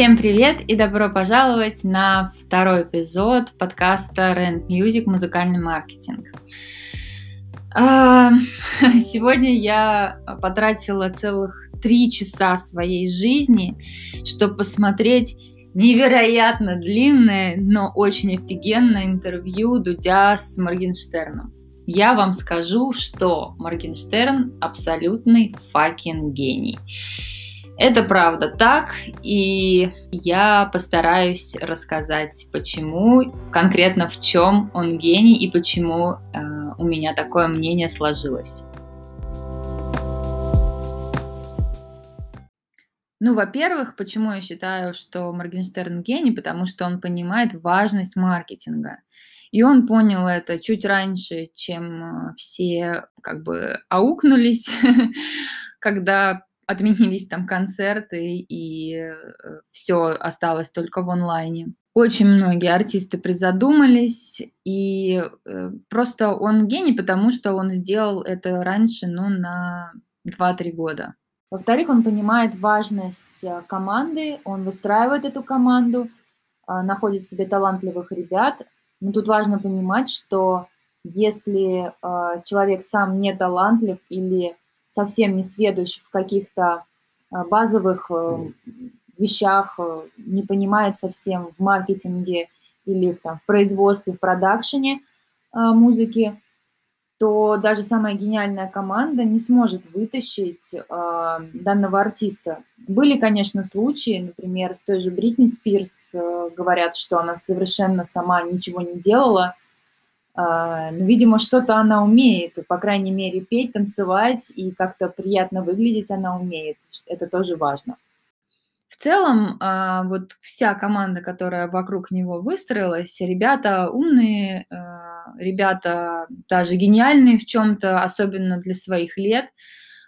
Всем привет и добро пожаловать на второй эпизод подкаста Rent Music «Музыкальный маркетинг». А, сегодня я потратила целых три часа своей жизни, чтобы посмотреть невероятно длинное, но очень офигенное интервью Дудя с Моргенштерном. Я вам скажу, что Моргенштерн абсолютный факин гений. Это правда так, и я постараюсь рассказать, почему, конкретно в чем он гений и почему э, у меня такое мнение сложилось. Ну, во-первых, почему я считаю, что Моргенштерн гений? Потому что он понимает важность маркетинга. И он понял это чуть раньше, чем э, все как бы аукнулись, когда отменились там концерты, и э, все осталось только в онлайне. Очень многие артисты призадумались, и э, просто он гений, потому что он сделал это раньше, ну, на 2-3 года. Во-вторых, он понимает важность э, команды, он выстраивает эту команду, находит себе талантливых ребят. Но тут важно понимать, что если человек сам не талантлив или совсем не сведущ в каких-то э, базовых э, вещах, э, не понимает совсем в маркетинге или в, там, в производстве, в продакшене музыки, то даже самая гениальная команда не сможет вытащить э, данного артиста. Были, конечно, случаи, например, с той же Бритни Спирс э, говорят, что она совершенно сама ничего не делала, видимо, что-то она умеет, по крайней мере, петь, танцевать и как-то приятно выглядеть она умеет. Это тоже важно. В целом, а, вот вся команда, которая вокруг него выстроилась, ребята умные, а, ребята даже гениальные в чем-то, особенно для своих лет.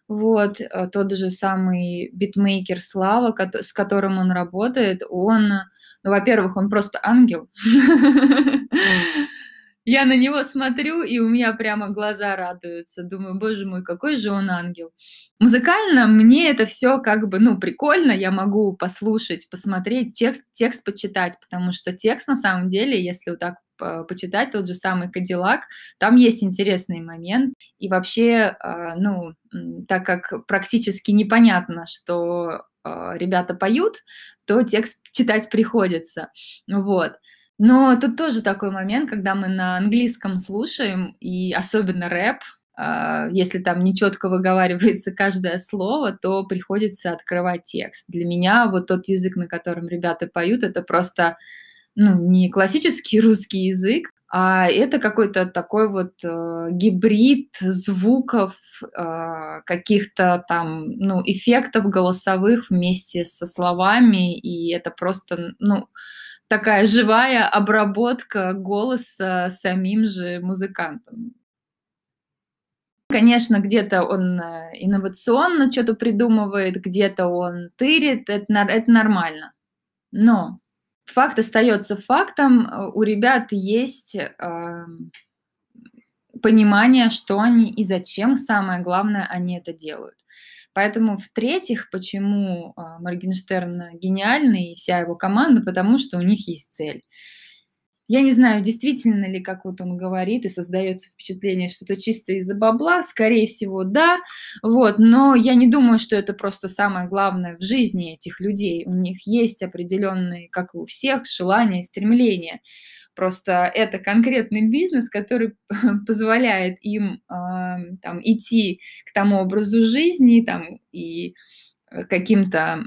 Вот, тот же самый битмейкер Слава, с которым он работает, он, ну, во-первых, он просто ангел. Я на него смотрю, и у меня прямо глаза радуются. Думаю, боже мой, какой же он ангел. Музыкально мне это все как бы, ну, прикольно. Я могу послушать, посмотреть, текст, текст почитать, потому что текст на самом деле, если вот так почитать тот же самый Кадиллак, там есть интересный момент. И вообще, а, ну, так как практически непонятно, что а, ребята поют, то текст читать приходится. Вот. Но тут тоже такой момент, когда мы на английском слушаем, и особенно рэп, а, если там нечетко выговаривается каждое слово, то приходится открывать текст. Для меня вот тот язык, на котором ребята поют, это просто ну, не классический русский язык, а это какой-то такой вот э, гибрид звуков, э, каких-то там, ну, эффектов голосовых вместе со словами, и это просто, ну, такая живая обработка голоса самим же музыкантом. Конечно, где-то он э, инновационно что-то придумывает, где-то он тырит, это, это нормально. Но факт остается фактом, э, у ребят есть э, понимание, что они и зачем, самое главное, они это делают. Поэтому, в-третьих, почему а, Моргенштерн гениальный и вся его команда, потому что у них есть цель. Я не знаю, действительно ли, как вот он говорит, и создается впечатление, что это чисто из-за бабла. Скорее всего, да. Вот, но я не думаю, что это просто самое главное в жизни этих людей. У них есть определенные, как и у всех, желания, стремления. Просто это конкретный бизнес, который позволяет им э, там, идти к тому образу жизни там, и э, каким-то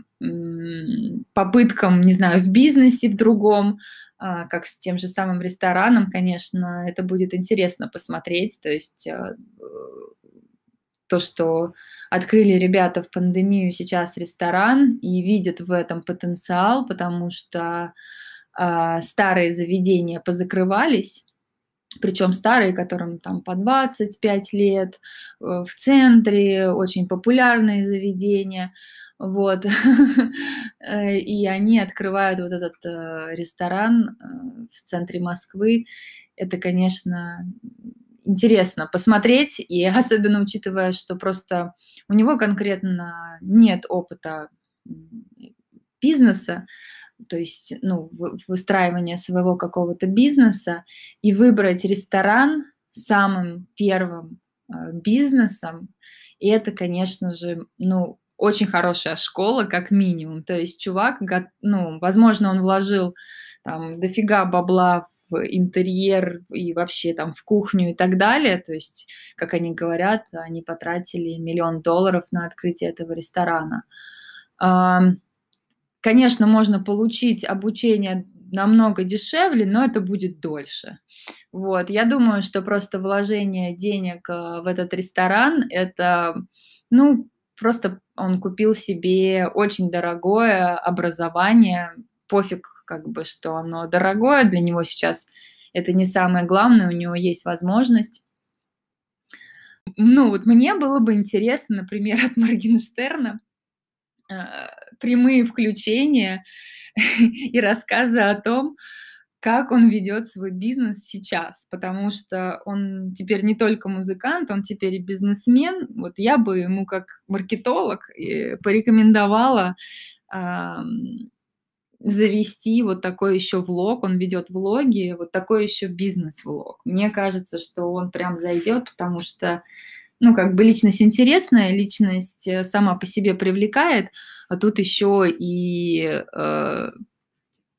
попыткам, не знаю, в бизнесе в другом, э, как с тем же самым рестораном, конечно, это будет интересно посмотреть. То есть э, то, что открыли ребята в пандемию сейчас ресторан и видят в этом потенциал, потому что а, старые заведения позакрывались, причем старые, которым там по 25 лет, э, в центре, очень популярные заведения, вот, э, и они открывают вот этот э, ресторан в центре Москвы, это, конечно, интересно посмотреть, и особенно учитывая, что просто у него конкретно нет опыта бизнеса, то есть ну, выстраивание своего какого-то бизнеса и выбрать ресторан самым первым э, бизнесом, и это, конечно же, ну, очень хорошая школа, как минимум. То есть чувак, ну, возможно, он вложил там дофига бабла в интерьер и вообще там в кухню и так далее. То есть, как они говорят, они потратили миллион долларов на открытие этого ресторана. Конечно, можно получить обучение намного дешевле, но это будет дольше. Вот. Я думаю, что просто вложение денег э, в этот ресторан, это, ну, просто он купил себе очень дорогое образование, пофиг, как бы, что оно дорогое, для него сейчас это не самое главное, у него есть возможность. Ну, вот мне было бы интересно, например, от Моргенштерна э, прямые включения и рассказы о том, как он ведет свой бизнес сейчас, потому что он теперь не только музыкант, он теперь и бизнесмен. Вот я бы ему как маркетолог э, порекомендовала э, завести вот такой еще влог, он ведет влоги, вот такой еще бизнес-влог. Мне кажется, что он прям зайдет, потому что, ну, как бы личность интересная, личность э, сама по себе привлекает, а тут еще и э,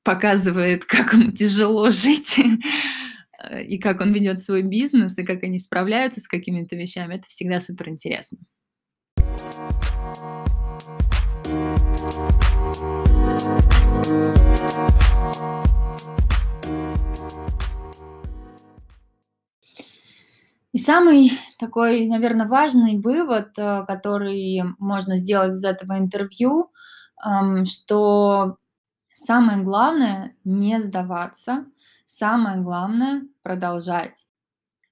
показывает, как ему тяжело жить, и как он ведет свой бизнес, и как они справляются с какими-то вещами. Это всегда супер интересно. И самый такой, наверное, важный вывод, э, который можно сделать из этого интервью, что Самое главное не сдаваться, самое главное продолжать.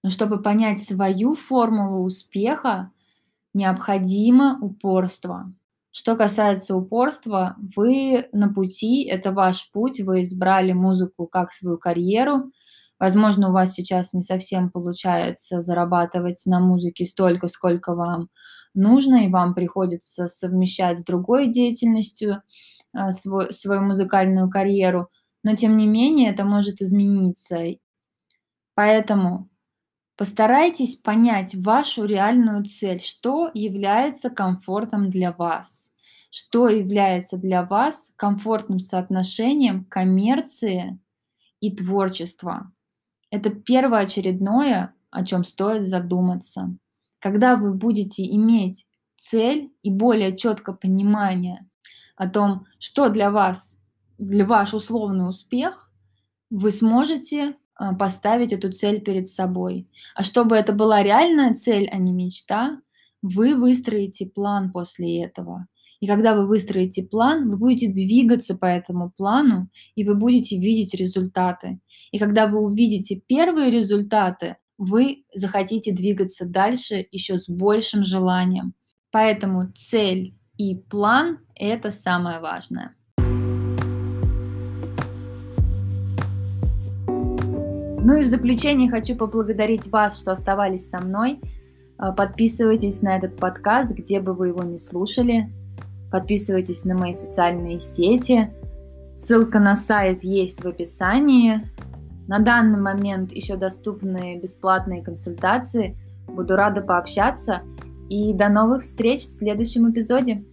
Но чтобы понять свою формулу успеха, необходимо упорство. Что касается упорства, вы на пути, это ваш путь, вы избрали музыку как свою карьеру. Возможно, у вас сейчас не совсем получается зарабатывать на музыке столько, сколько вам нужно, и вам приходится совмещать с другой деятельностью. А, свой, свою музыкальную карьеру, но тем не менее это может измениться. Поэтому постарайтесь понять вашу реальную цель, что является комфортом для вас, что является для вас комфортным соотношением коммерции и творчества. Это первоочередное, о чем стоит задуматься. Когда вы будете иметь цель и более четко понимание, о том, что для вас, для ваш условный успех, вы сможете а, поставить эту цель перед собой. А чтобы это была реальная цель, а не мечта, вы выстроите план после этого. И когда вы выстроите план, вы будете двигаться по этому плану, и вы будете видеть результаты. И когда вы увидите первые результаты, вы захотите двигаться дальше еще с большим желанием. Поэтому цель и план – это самое важное. Ну и в заключение хочу поблагодарить вас, что оставались со мной. А, подписывайтесь на этот подкаст, где бы вы его не слушали. Подписывайтесь на мои социальные сети. Ссылка на сайт есть в описании. На данный момент еще доступны бесплатные консультации. Буду рада пообщаться. И до новых встреч в следующем эпизоде.